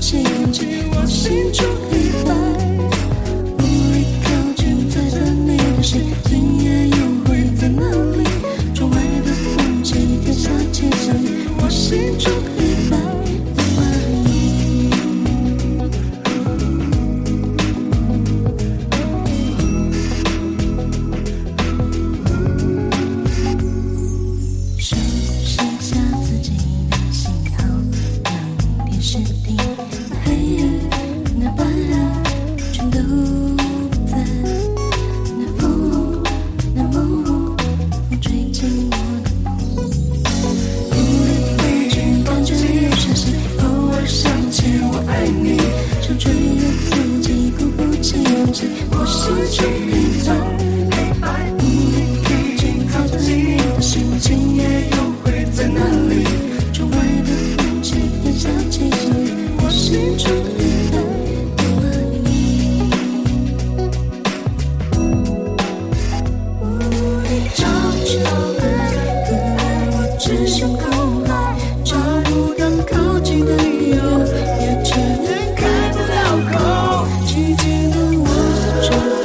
靠近我心中依赖，无力靠近，在等你的身影，今夜又会在哪里？窗外的风景，天下起雨。我心中。寂寞的孤，感觉没有休息。偶尔想起我爱你，的足迹，步步前进。我失去。Georgia.